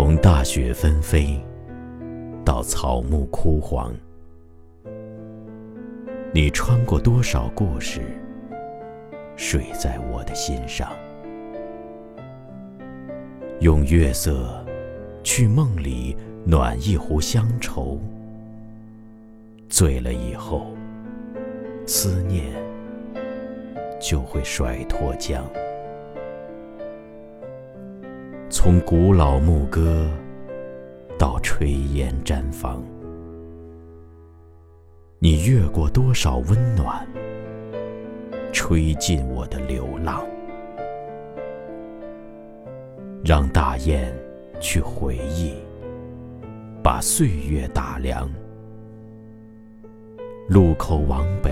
从大雪纷飞到草木枯黄，你穿过多少故事，睡在我的心上。用月色去梦里暖一壶乡愁，醉了以后，思念就会甩脱缰。从古老牧歌到炊烟毡房，你越过多少温暖，吹进我的流浪。让大雁去回忆，把岁月打量。路口往北，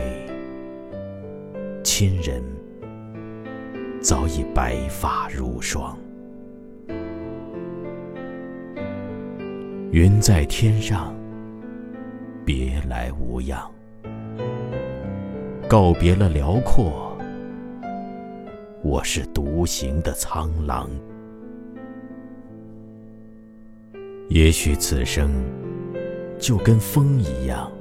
亲人早已白发如霜。云在天上，别来无恙。告别了辽阔，我是独行的苍狼。也许此生就跟风一样，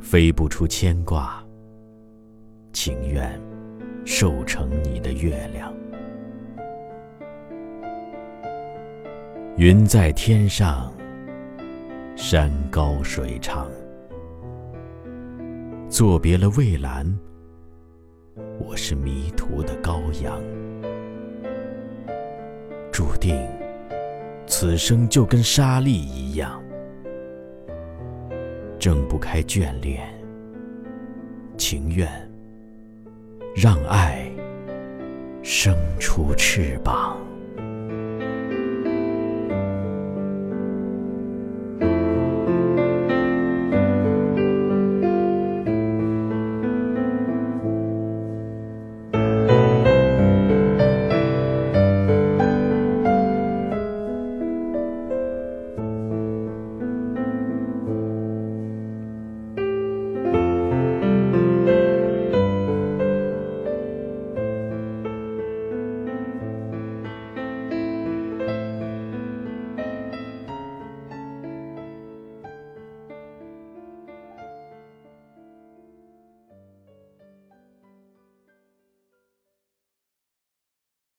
飞不出牵挂，情愿瘦成你的月亮。云在天上，山高水长，作别了蔚蓝，我是迷途的羔羊，注定。此生就跟沙粒一样，挣不开眷恋，情愿让爱生出翅膀。